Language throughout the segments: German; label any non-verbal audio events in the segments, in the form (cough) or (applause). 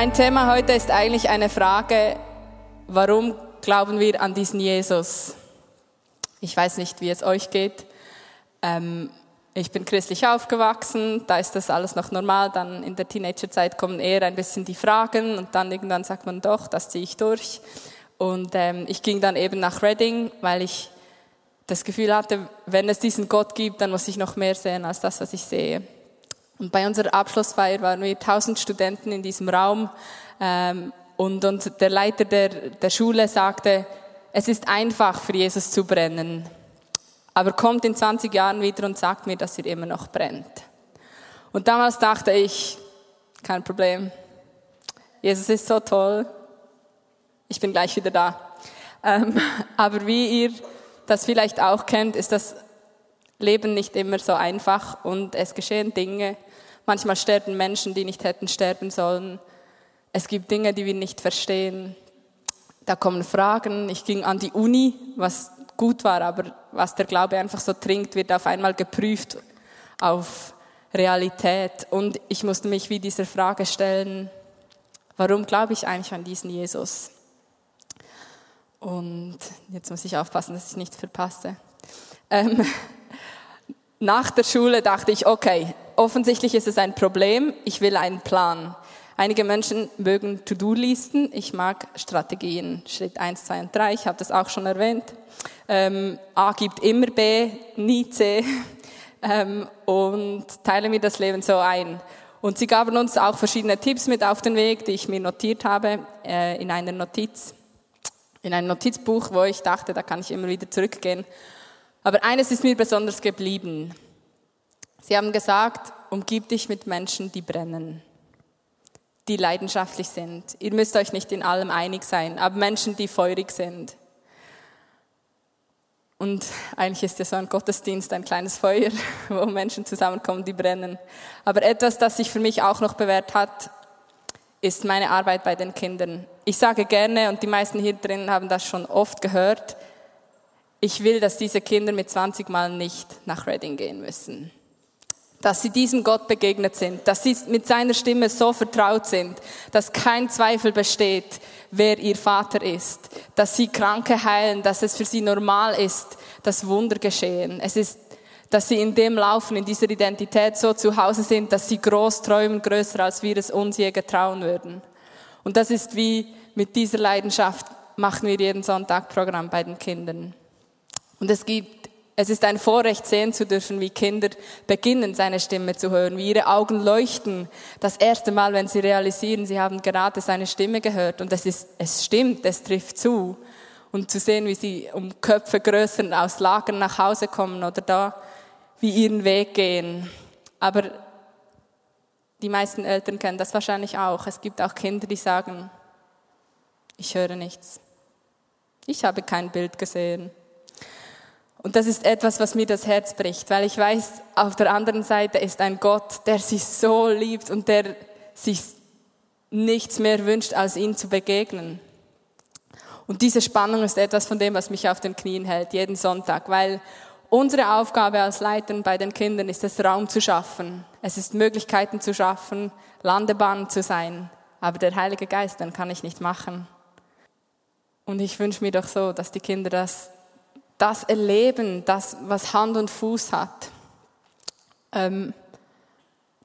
Mein Thema heute ist eigentlich eine Frage, warum glauben wir an diesen Jesus? Ich weiß nicht, wie es euch geht. Ähm, ich bin christlich aufgewachsen, da ist das alles noch normal. Dann in der Teenagerzeit kommen eher ein bisschen die Fragen und dann irgendwann sagt man doch, das ziehe ich durch. Und ähm, ich ging dann eben nach Reading, weil ich das Gefühl hatte, wenn es diesen Gott gibt, dann muss ich noch mehr sehen als das, was ich sehe. Und bei unserer Abschlussfeier waren wir tausend Studenten in diesem Raum ähm, und, und der Leiter der, der Schule sagte, es ist einfach für Jesus zu brennen, aber kommt in 20 Jahren wieder und sagt mir, dass er immer noch brennt. Und damals dachte ich, kein Problem, Jesus ist so toll, ich bin gleich wieder da. Ähm, (laughs) aber wie ihr das vielleicht auch kennt, ist das Leben nicht immer so einfach und es geschehen Dinge. Manchmal sterben Menschen, die nicht hätten sterben sollen. Es gibt Dinge, die wir nicht verstehen. Da kommen Fragen. Ich ging an die Uni, was gut war, aber was der Glaube einfach so trinkt, wird auf einmal geprüft auf Realität. Und ich musste mich wie dieser Frage stellen, warum glaube ich eigentlich an diesen Jesus? Und jetzt muss ich aufpassen, dass ich nichts verpasse. Ähm, nach der Schule dachte ich, okay, offensichtlich ist es ein Problem, ich will einen Plan. Einige Menschen mögen To-Do-Listen, ich mag Strategien. Schritt eins, zwei und drei. ich habe das auch schon erwähnt. Ähm, A gibt immer B, nie C. (laughs) Ähm, und teile mir das Leben so ein. Und sie gaben uns auch verschiedene Tipps mit auf den Weg, die ich mir notiert habe äh, in einer Notiz in ein Notizbuch, wo ich dachte, da kann ich immer wieder zurückgehen. Aber eines ist mir besonders geblieben. Sie haben gesagt, umgib dich mit Menschen, die brennen, die leidenschaftlich sind. Ihr müsst euch nicht in allem einig sein, aber Menschen, die feurig sind. Und eigentlich ist ja so ein Gottesdienst ein kleines Feuer, (laughs) wo Menschen zusammenkommen, die brennen. Aber etwas, das sich für mich auch noch bewährt hat, ist meine Arbeit bei den Kindern. Ich sage gerne, und die meisten hier drin haben das schon oft gehört, ich will, dass diese Kinder mit 20 Mal nicht nach Reading gehen müssen. Dass sie diesem Gott begegnet sind, dass sie mit seiner Stimme so vertraut sind, dass kein Zweifel besteht, wer ihr Vater ist, dass sie Kranke heilen, dass es für sie normal ist, dass Wunder geschehen. Es ist dass sie in dem Laufen, in dieser Identität so zu Hause sind, dass sie groß träumen, größer als wir es uns je getrauen würden. Und das ist wie mit dieser Leidenschaft machen wir jeden Sonntag Programm bei den Kindern. Und es gibt, es ist ein Vorrecht sehen zu dürfen, wie Kinder beginnen, seine Stimme zu hören, wie ihre Augen leuchten. Das erste Mal, wenn sie realisieren, sie haben gerade seine Stimme gehört. Und es ist, es stimmt, es trifft zu. Und zu sehen, wie sie um Köpfe größer aus Lagern nach Hause kommen oder da wie ihren Weg gehen. Aber die meisten Eltern kennen das wahrscheinlich auch. Es gibt auch Kinder, die sagen, ich höre nichts. Ich habe kein Bild gesehen. Und das ist etwas, was mir das Herz bricht, weil ich weiß, auf der anderen Seite ist ein Gott, der sich so liebt und der sich nichts mehr wünscht, als ihn zu begegnen. Und diese Spannung ist etwas von dem, was mich auf den Knien hält, jeden Sonntag, weil Unsere Aufgabe als Leiter bei den Kindern ist es, Raum zu schaffen. Es ist Möglichkeiten zu schaffen, Landebahn zu sein. Aber der Heilige Geist, den kann ich nicht machen. Und ich wünsche mir doch so, dass die Kinder das, das erleben, das, was Hand und Fuß hat. Ähm,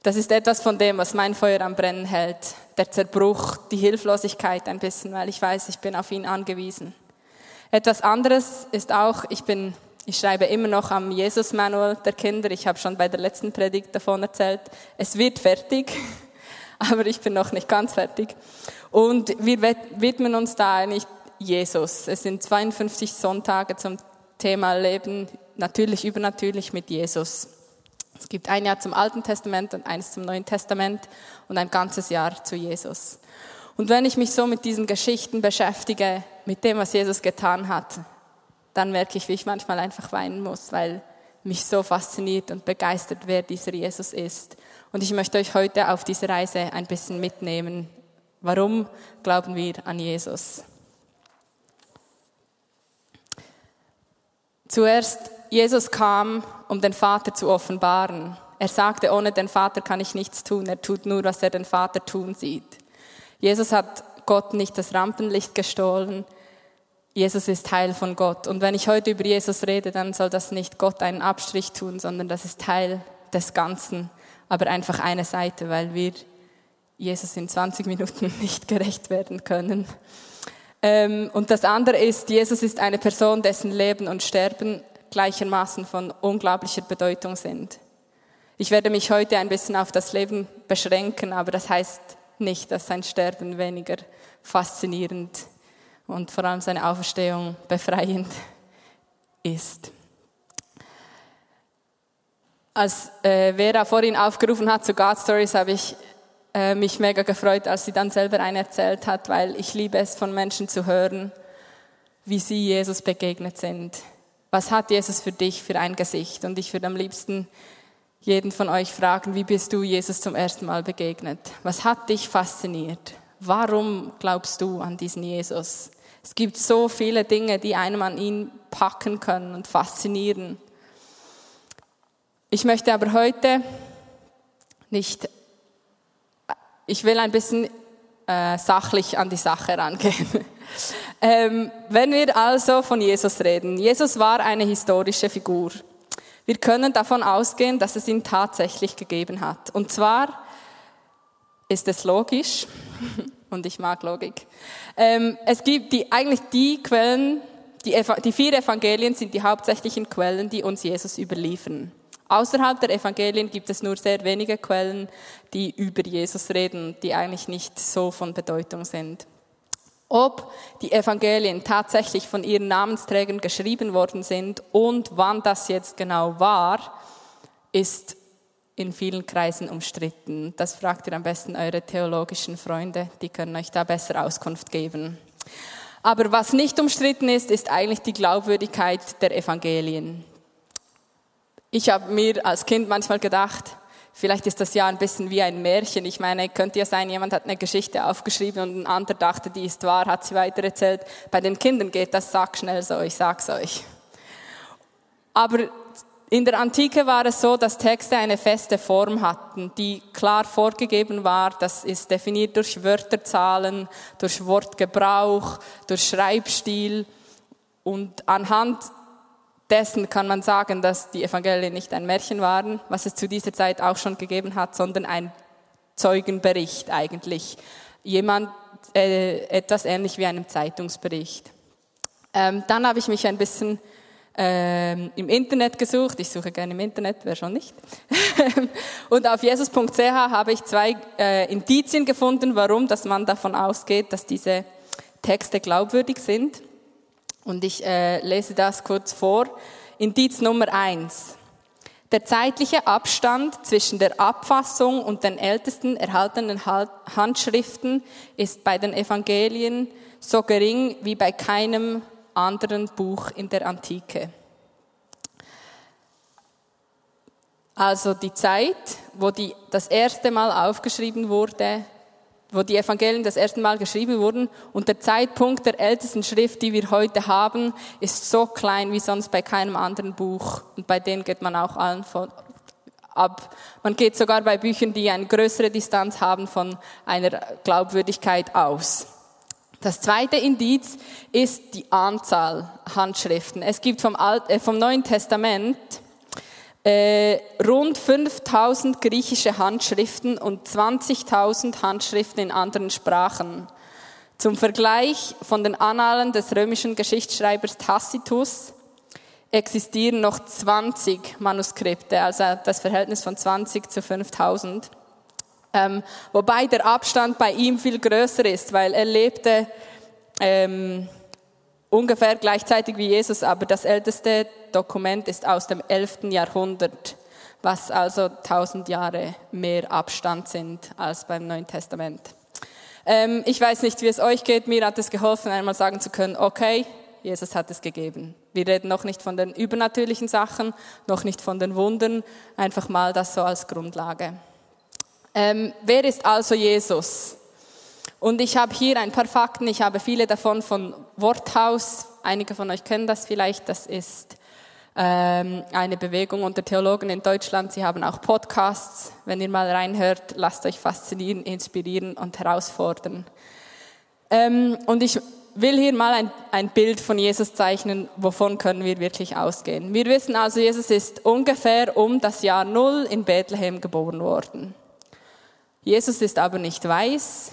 das ist etwas von dem, was mein Feuer am Brennen hält. Der Zerbruch, die Hilflosigkeit ein bisschen, weil ich weiß, ich bin auf ihn angewiesen. Etwas anderes ist auch, ich bin ich schreibe immer noch am Jesus-Manual der Kinder. Ich habe schon bei der letzten Predigt davon erzählt. Es wird fertig, (laughs) aber ich bin noch nicht ganz fertig. Und wir widmen uns da eigentlich Jesus. Es sind 52 Sonntage zum Thema Leben, natürlich übernatürlich mit Jesus. Es gibt ein Jahr zum Alten Testament und eins zum Neuen Testament und ein ganzes Jahr zu Jesus. Und wenn ich mich so mit diesen Geschichten beschäftige, mit dem, was Jesus getan hat, dann merke ich, wie ich manchmal einfach weinen muss, weil mich so fasziniert und begeistert, wer dieser Jesus ist. Und ich möchte euch heute auf diese Reise ein bisschen mitnehmen. Warum glauben wir an Jesus? Zuerst, Jesus kam, um den Vater zu offenbaren. Er sagte, ohne den Vater kann ich nichts tun. Er tut nur, was er den Vater tun sieht. Jesus hat Gott nicht das Rampenlicht gestohlen. Jesus ist Teil von Gott. Und wenn ich heute über Jesus rede, dann soll das nicht Gott einen Abstrich tun, sondern das ist Teil des Ganzen. Aber einfach eine Seite, weil wir Jesus in 20 Minuten (laughs) nicht gerecht werden können. Ähm, und das andere ist, Jesus ist eine Person, dessen Leben und Sterben gleichermaßen von unglaublicher Bedeutung sind. Ich werde mich heute ein bisschen auf das Leben beschränken, aber das heißt nicht, dass sein Sterben weniger faszinierend und vor allem seine Auferstehung befreiend ist. Als äh, Vera vorhin aufgerufen hat zu God Stories, habe ich äh, mich mega gefreut, als sie dann selber einen erzählt hat, weil ich liebe es, von Menschen zu hören, wie sie Jesus begegnet sind. Was hat Jesus für dich für ein Gesicht? Und ich würde am liebsten jeden von euch fragen, wie bist du Jesus zum ersten Mal begegnet? Was hat dich fasziniert? Warum glaubst du an diesen Jesus? Es gibt so viele Dinge, die einem an ihn packen können und faszinieren. Ich möchte aber heute nicht, ich will ein bisschen äh, sachlich an die Sache rangehen. (laughs) ähm, wenn wir also von Jesus reden, Jesus war eine historische Figur. Wir können davon ausgehen, dass es ihn tatsächlich gegeben hat. Und zwar ist es logisch, (laughs) und ich mag Logik. Ähm, es gibt die, eigentlich die Quellen, die, die vier Evangelien sind die hauptsächlichen Quellen, die uns Jesus überliefern. Außerhalb der Evangelien gibt es nur sehr wenige Quellen, die über Jesus reden, die eigentlich nicht so von Bedeutung sind. Ob die Evangelien tatsächlich von ihren Namensträgern geschrieben worden sind und wann das jetzt genau war, ist in vielen Kreisen umstritten. Das fragt ihr am besten eure theologischen Freunde, die können euch da besser Auskunft geben. Aber was nicht umstritten ist, ist eigentlich die Glaubwürdigkeit der Evangelien. Ich habe mir als Kind manchmal gedacht, Vielleicht ist das ja ein bisschen wie ein Märchen. Ich meine, könnte ja sein, jemand hat eine Geschichte aufgeschrieben und ein anderer dachte, die ist wahr, hat sie weitererzählt. Bei den Kindern geht das, sag schnell so, ich sag's euch. Aber in der Antike war es so, dass Texte eine feste Form hatten, die klar vorgegeben war. Das ist definiert durch Wörterzahlen, durch Wortgebrauch, durch Schreibstil. Und anhand dessen kann man sagen, dass die Evangelien nicht ein Märchen waren, was es zu dieser Zeit auch schon gegeben hat, sondern ein Zeugenbericht eigentlich. Jemand, äh, etwas ähnlich wie einem Zeitungsbericht. Ähm, dann habe ich mich ein bisschen ähm, im Internet gesucht. Ich suche gerne im Internet, wer schon nicht. (laughs) und auf jesus.ch habe ich zwei äh, Indizien gefunden, warum dass man davon ausgeht, dass diese Texte glaubwürdig sind. Und ich äh, lese das kurz vor. Indiz Nummer eins. Der zeitliche Abstand zwischen der Abfassung und den ältesten erhaltenen Handschriften ist bei den Evangelien so gering wie bei keinem anderen Buch in der Antike. Also die Zeit, wo die das erste Mal aufgeschrieben wurde, wo die Evangelien das erste Mal geschrieben wurden. Und der Zeitpunkt der ältesten Schrift, die wir heute haben, ist so klein wie sonst bei keinem anderen Buch. Und bei denen geht man auch allen von, ab. Man geht sogar bei Büchern, die eine größere Distanz haben, von einer Glaubwürdigkeit aus. Das zweite Indiz ist die Anzahl Handschriften. Es gibt vom, Alt, äh, vom Neuen Testament äh, rund 5000 griechische Handschriften und 20.000 Handschriften in anderen Sprachen. Zum Vergleich von den Annalen des römischen Geschichtsschreibers Tacitus existieren noch 20 Manuskripte, also das Verhältnis von 20 zu 5000. Ähm, wobei der Abstand bei ihm viel größer ist, weil er lebte ähm, ungefähr gleichzeitig wie Jesus, aber das älteste Dokument ist aus dem 11. Jahrhundert, was also 1000 Jahre mehr Abstand sind als beim Neuen Testament. Ähm, ich weiß nicht, wie es euch geht. Mir hat es geholfen, einmal sagen zu können, okay, Jesus hat es gegeben. Wir reden noch nicht von den übernatürlichen Sachen, noch nicht von den Wundern, einfach mal das so als Grundlage. Ähm, wer ist also Jesus? Und ich habe hier ein paar Fakten, ich habe viele davon von Worthaus, einige von euch kennen das vielleicht, das ist ähm, eine Bewegung unter Theologen in Deutschland. Sie haben auch Podcasts. Wenn ihr mal reinhört, lasst euch faszinieren, inspirieren und herausfordern. Ähm, und ich will hier mal ein, ein Bild von Jesus zeichnen, wovon können wir wirklich ausgehen. Wir wissen also, Jesus ist ungefähr um das Jahr Null in Bethlehem geboren worden. Jesus ist aber nicht weiß,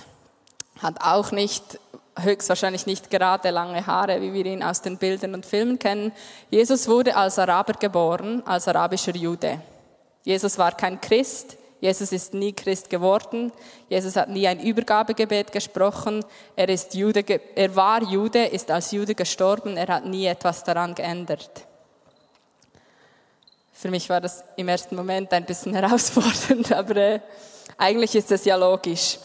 hat auch nicht, höchstwahrscheinlich nicht gerade lange Haare, wie wir ihn aus den Bildern und Filmen kennen. Jesus wurde als Araber geboren, als arabischer Jude. Jesus war kein Christ, Jesus ist nie Christ geworden, Jesus hat nie ein Übergabegebet gesprochen, er, ist Jude, er war Jude, ist als Jude gestorben, er hat nie etwas daran geändert. Für mich war das im ersten Moment ein bisschen (laughs) herausfordernd, aber äh, eigentlich ist es ja logisch.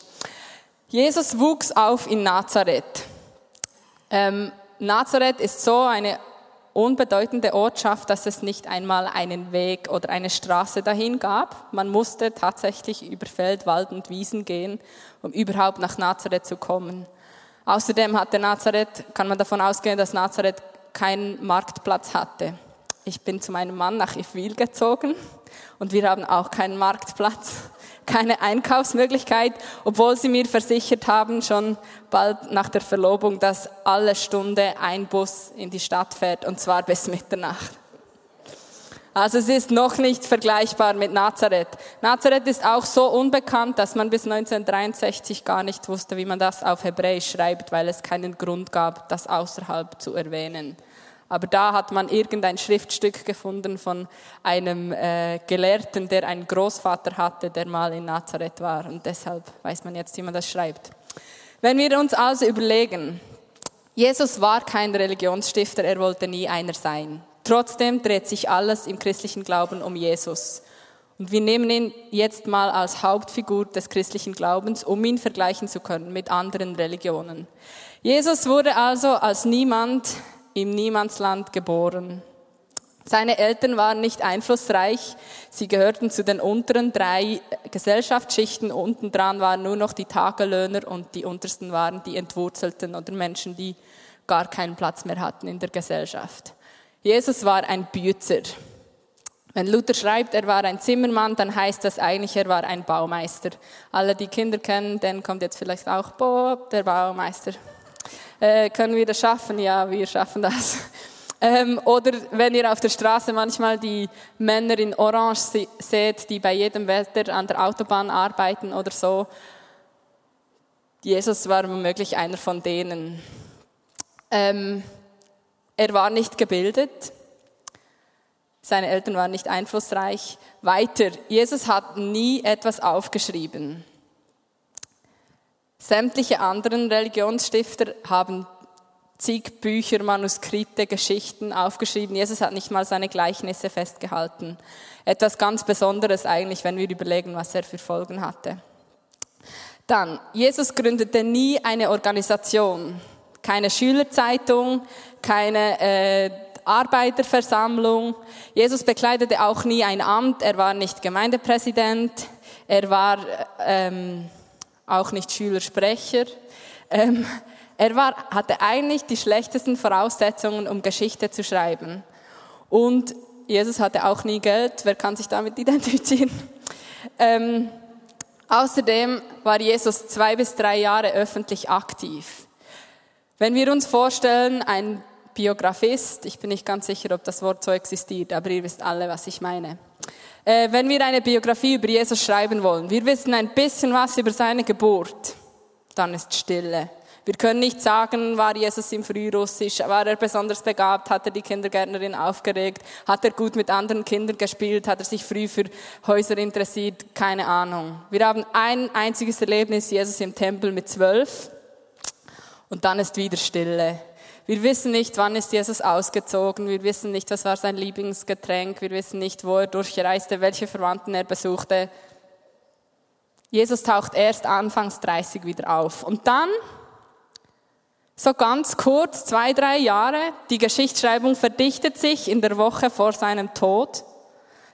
Jesus wuchs auf in Nazareth. Ähm, Nazareth ist so eine unbedeutende Ortschaft, dass es nicht einmal einen Weg oder eine Straße dahin gab. Man musste tatsächlich über Feld, Wald und Wiesen gehen, um überhaupt nach Nazareth zu kommen. Außerdem hatte Nazareth, kann man davon ausgehen, dass Nazareth keinen Marktplatz hatte. Ich bin zu meinem Mann nach Ifwil gezogen und wir haben auch keinen Marktplatz keine Einkaufsmöglichkeit, obwohl sie mir versichert haben, schon bald nach der Verlobung, dass alle Stunde ein Bus in die Stadt fährt und zwar bis Mitternacht. Also es ist noch nicht vergleichbar mit Nazareth. Nazareth ist auch so unbekannt, dass man bis 1963 gar nicht wusste, wie man das auf Hebräisch schreibt, weil es keinen Grund gab, das außerhalb zu erwähnen. Aber da hat man irgendein Schriftstück gefunden von einem äh, Gelehrten, der einen Großvater hatte, der mal in Nazareth war. Und deshalb weiß man jetzt, wie man das schreibt. Wenn wir uns also überlegen, Jesus war kein Religionsstifter, er wollte nie einer sein. Trotzdem dreht sich alles im christlichen Glauben um Jesus. Und wir nehmen ihn jetzt mal als Hauptfigur des christlichen Glaubens, um ihn vergleichen zu können mit anderen Religionen. Jesus wurde also als niemand im Niemandsland geboren. Seine Eltern waren nicht einflussreich. Sie gehörten zu den unteren drei Gesellschaftsschichten. Unten dran waren nur noch die Tagelöhner und die untersten waren die Entwurzelten oder Menschen, die gar keinen Platz mehr hatten in der Gesellschaft. Jesus war ein Bützer. Wenn Luther schreibt, er war ein Zimmermann, dann heißt das eigentlich, er war ein Baumeister. Alle, die Kinder kennen, dann kommt jetzt vielleicht auch Bob, der Baumeister. Äh, können wir das schaffen? Ja, wir schaffen das. (laughs) Ähm, oder wenn ihr auf der Straße manchmal die Männer in Orange seht, die bei jedem Wetter an der Autobahn arbeiten oder so. Jesus war womöglich einer von denen. Ähm, er war nicht gebildet. Seine Eltern waren nicht einflussreich. Weiter, Jesus hat nie etwas aufgeschrieben. Sämtliche anderen Religionsstifter haben zig Bücher, Manuskripte, Geschichten aufgeschrieben. Jesus hat nicht mal seine Gleichnisse festgehalten. Etwas ganz Besonderes eigentlich, wenn wir überlegen, was er für Folgen hatte. Dann, Jesus gründete nie eine Organisation, keine Schülerzeitung, keine äh, Arbeiterversammlung. Jesus bekleidete auch nie ein Amt, er war nicht Gemeindepräsident, er war ähm, auch nicht Schülersprecher. Ähm, er war, hatte eigentlich die schlechtesten Voraussetzungen, um Geschichte zu schreiben. Und Jesus hatte auch nie Geld. Wer kann sich damit (laughs) identifizieren? Ähm, außerdem war Jesus zwei bis drei Jahre öffentlich aktiv. Wenn wir uns vorstellen, ein Biografist, ich bin nicht ganz sicher, ob das Wort so existiert, aber ihr wisst alle, was ich meine äh, wenn wir eine Biografie über Jesus schreiben wollen, wir wissen ein bisschen was über seine Geburt, dann ist Stille. Wir können nicht sagen, war Jesus im Frührussisch, war er besonders begabt, hat er die Kindergärtnerin aufgeregt, hat er gut mit anderen Kindern gespielt, hat er sich früh für Häuser interessiert, keine Ahnung. Wir haben ein einziges Erlebnis, Jesus im Tempel mit zwölf, und dann ist wieder Stille. Wir wissen nicht, wann ist Jesus ausgezogen. Wir wissen nicht, was war sein Lieblingsgetränk. Wir wissen nicht, wo er durchreiste, welche Verwandten er besuchte. Jesus taucht erst anfangs 30 wieder auf. Und dann, so ganz kurz, zwei, drei Jahre, die Geschichtsschreibung verdichtet sich in der Woche vor seinem Tod.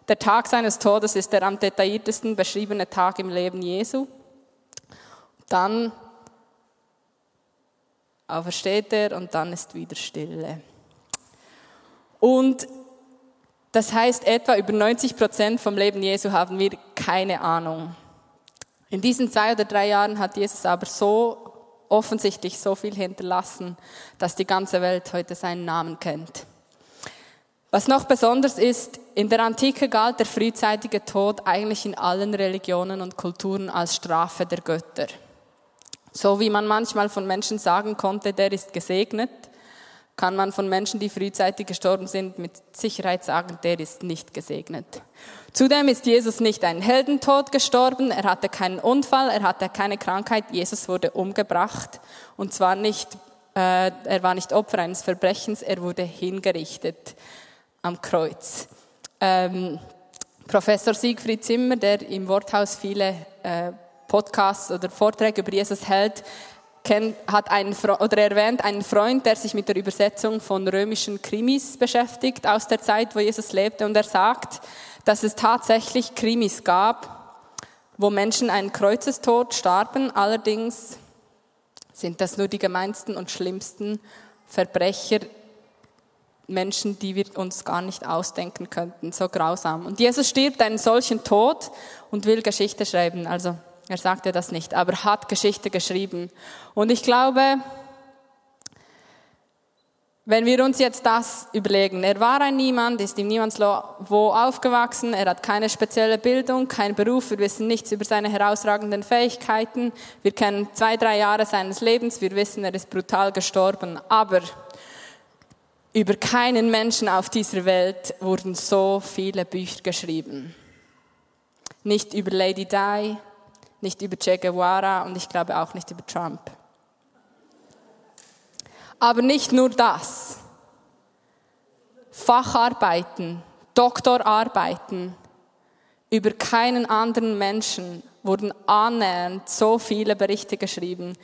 Der Tag seines Todes ist der am detailliertesten beschriebene Tag im Leben Jesu. Dann aufersteht er und dann ist wieder Stille. Und das heißt, etwa über 90 Prozent vom Leben Jesu haben wir keine Ahnung. In diesen zwei oder drei Jahren hat Jesus aber so offensichtlich so viel hinterlassen, dass die ganze Welt heute seinen Namen kennt. Was noch besonders ist, in der Antike galt der frühzeitige Tod eigentlich in allen Religionen und Kulturen als Strafe der Götter. So wie man manchmal von Menschen sagen konnte, der ist gesegnet, kann man von Menschen, die frühzeitig gestorben sind, mit Sicherheit sagen, der ist nicht gesegnet. Zudem ist Jesus nicht ein Heldentod gestorben, er hatte keinen Unfall, er hatte keine Krankheit, Jesus wurde umgebracht und zwar nicht, äh, er war nicht Opfer eines Verbrechens, er wurde hingerichtet am Kreuz. Ähm, Professor Siegfried Zimmer, der im Worthaus viele äh, Podcasts oder Vorträge über Jesus hält, kennt, hat einen, oder erwähnt einen Freund, der sich mit der Übersetzung von römischen Krimis beschäftigt aus der Zeit, wo Jesus lebte. Und er sagt, dass es tatsächlich Krimis gab, wo Menschen einen Kreuzestod starben. Allerdings sind das nur die gemeinsten und schlimmsten Verbrecher, Menschen, die wir uns gar nicht ausdenken könnten. So grausam. Und Jesus stirbt einen solchen Tod und will Geschichte schreiben. Also er sagte das nicht, aber hat Geschichte geschrieben. Und ich glaube, wenn wir uns jetzt das überlegen, er war ein Niemand, ist im Niemandswo aufgewachsen, er hat keine spezielle Bildung, keinen Beruf, wir wissen nichts über seine herausragenden Fähigkeiten, wir kennen zwei, drei Jahre seines Lebens, wir wissen, er ist brutal gestorben, aber über keinen Menschen auf dieser Welt wurden so viele Bücher geschrieben. Nicht über Lady Di, nicht über Che Guevara und ich glaube auch nicht über Trump. Aber nicht nur das. Facharbeiten, Doktorarbeiten über keinen anderen Menschen wurden annähernd so viele Berichte geschrieben.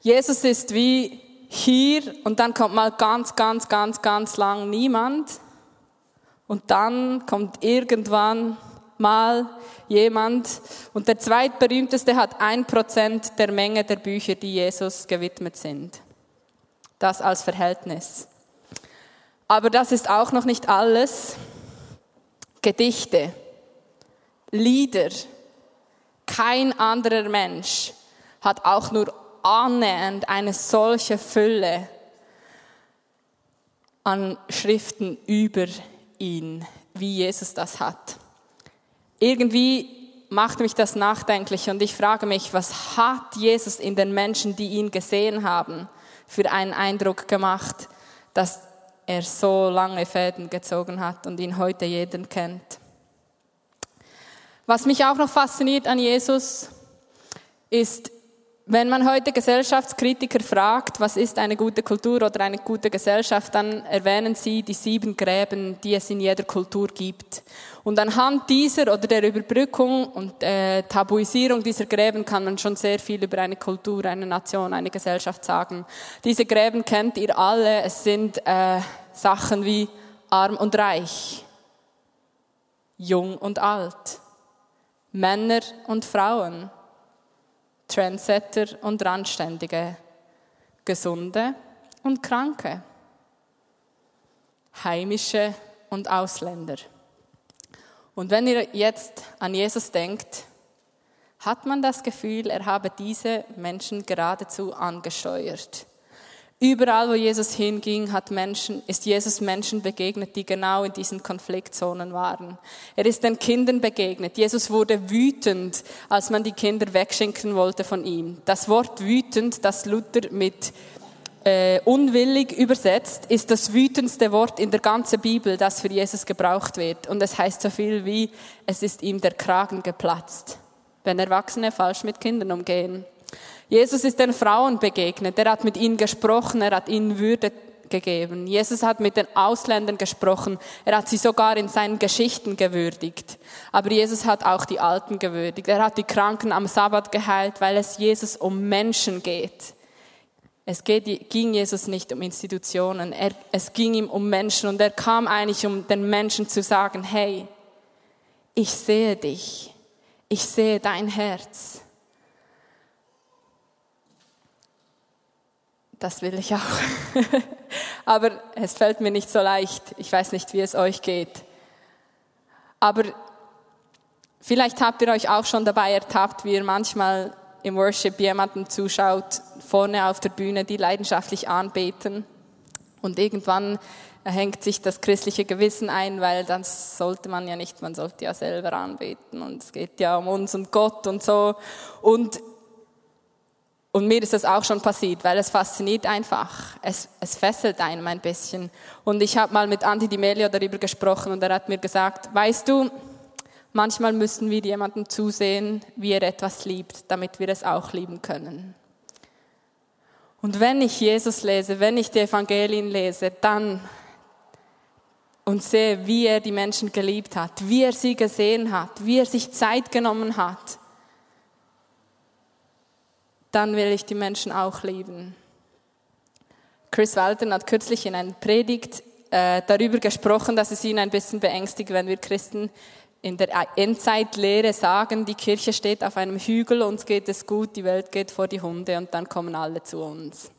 Jesus ist wie hier und dann kommt mal ganz, ganz, ganz, ganz lang niemand und dann kommt irgendwann mal jemand. Und der zweitberühmteste hat ein Prozent der Menge der Bücher, die Jesus gewidmet sind. Das als Verhältnis. Aber das ist auch noch nicht alles. Gedichte, Lieder. Kein anderer Mensch hat auch nur annähernd eine solche Fülle an Schriften über ihn, wie Jesus das hat irgendwie macht mich das nachdenklich und ich frage mich, was hat Jesus in den Menschen, die ihn gesehen haben, für einen Eindruck gemacht, dass er so lange Fäden gezogen hat und ihn heute jeden kennt. Was mich auch noch fasziniert an Jesus ist, wenn man heute Gesellschaftskritiker fragt, was ist eine gute Kultur oder eine gute Gesellschaft, dann erwähnen sie die sieben Gräben, die es in jeder Kultur gibt. Und anhand dieser oder der Überbrückung und äh, Tabuisierung dieser Gräben kann man schon sehr viel über eine Kultur, eine Nation, eine Gesellschaft sagen. Diese Gräben kennt ihr alle. Es sind äh, Sachen wie arm und reich, jung und alt, Männer und Frauen Trendsetter und Randständige, Gesunde und Kranke, Heimische und Ausländer. Und wenn ihr jetzt an Jesus denkt, hat man das Gefühl, er habe diese Menschen geradezu angesteuert. Überall, wo Jesus hinging, hat Menschen, ist Jesus Menschen begegnet, die genau in diesen Konfliktzonen waren. Er ist den Kindern begegnet. Jesus wurde wütend, als man die Kinder wegschenken wollte von ihm. Das Wort wütend, das Luther mit äh, unwillig übersetzt, ist das wütendste Wort in der ganzen Bibel, das für Jesus gebraucht wird. Und es heißt so viel wie, es ist ihm der Kragen geplatzt, wenn Erwachsene falsch mit Kindern umgehen. Jesus ist den Frauen begegnet, er hat mit ihnen gesprochen, er hat ihnen Würde gegeben. Jesus hat mit den Ausländern gesprochen. Er hat sie sogar in seinen Geschichten gewürdigt. Aber Jesus hat auch die Alten gewürdigt. Er hat die Kranken am Sabbat geheilt, weil es Jesus um Menschen geht. Es geht, ging Jesus nicht um Institutionen, er, es ging ihm um Menschen und er kam eigentlich, um den Menschen zu sagen, hey, ich sehe dich, ich sehe dein Herz. Das will ich auch. (laughs) Aber es fällt mir nicht so leicht. Ich weiß nicht, wie es euch geht. Aber vielleicht habt ihr euch auch schon dabei ertappt, wie ihr manchmal im Worship jemanden zuschaut, vorne auf der Bühne, die leidenschaftlich anbeten. Und irgendwann hängt sich das christliche Gewissen ein, weil dann sollte man ja nicht, man sollte ja selber anbeten und es geht ja um uns und Gott und so. Und, und mir ist das auch schon passiert, weil es fasziniert einfach. Es, es fesselt einem ein bisschen. Und ich habe mal mit Andi Di Melio darüber gesprochen und er hat mir gesagt, weißt du, Manchmal müssen wir jemandem zusehen, wie er etwas liebt, damit wir es auch lieben können. Und wenn ich Jesus lese, wenn ich die Evangelien lese, dann und sehe, wie er die Menschen geliebt hat, wie er sie gesehen hat, wie er sich Zeit genommen hat, dann will ich die Menschen auch lieben. Chris Walton hat kürzlich in einer Predigt äh, darüber gesprochen, dass es ihn ein bisschen beängstigt, wenn wir Christen in der Endzeitlehre sagen, die Kirche steht auf einem Hügel, uns geht es gut, die Welt geht vor die Hunde und dann kommen alle zu uns.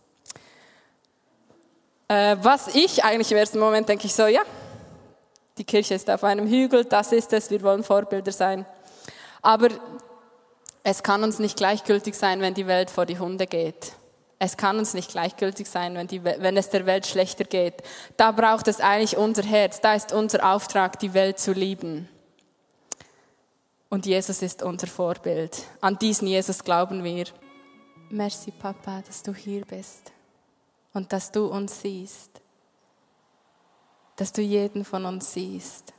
Äh, was ich eigentlich im ersten Moment denke ich so, ja, die Kirche ist auf einem Hügel, das ist es, wir wollen Vorbilder sein. Aber es kann uns nicht gleichgültig sein, wenn die Welt vor die Hunde geht. Es kann uns nicht gleichgültig sein, wenn, die, wenn es der Welt schlechter geht. Da braucht es eigentlich unser Herz, da ist unser Auftrag, die Welt zu lieben. Und Jesus ist unser Vorbild. An diesen Jesus glauben wir. Merci, Papa, dass du hier bist und dass du uns siehst. Dass du jeden von uns siehst.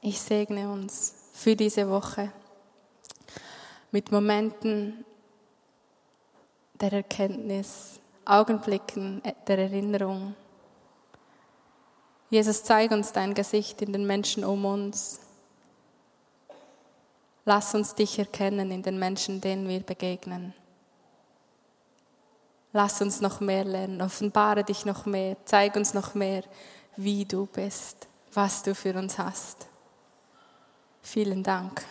Ich segne uns für diese Woche mit Momenten der Erkenntnis, Augenblicken der Erinnerung. Jesus, zeig uns dein Gesicht in den Menschen um uns. Lass uns dich erkennen in den Menschen, denen wir begegnen. Lass uns noch mehr lernen, offenbare dich noch mehr, zeig uns noch mehr, wie du bist, was du für uns hast. Vielen Dank,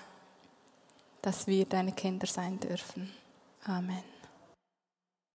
dass wir deine Kinder sein dürfen. Amen.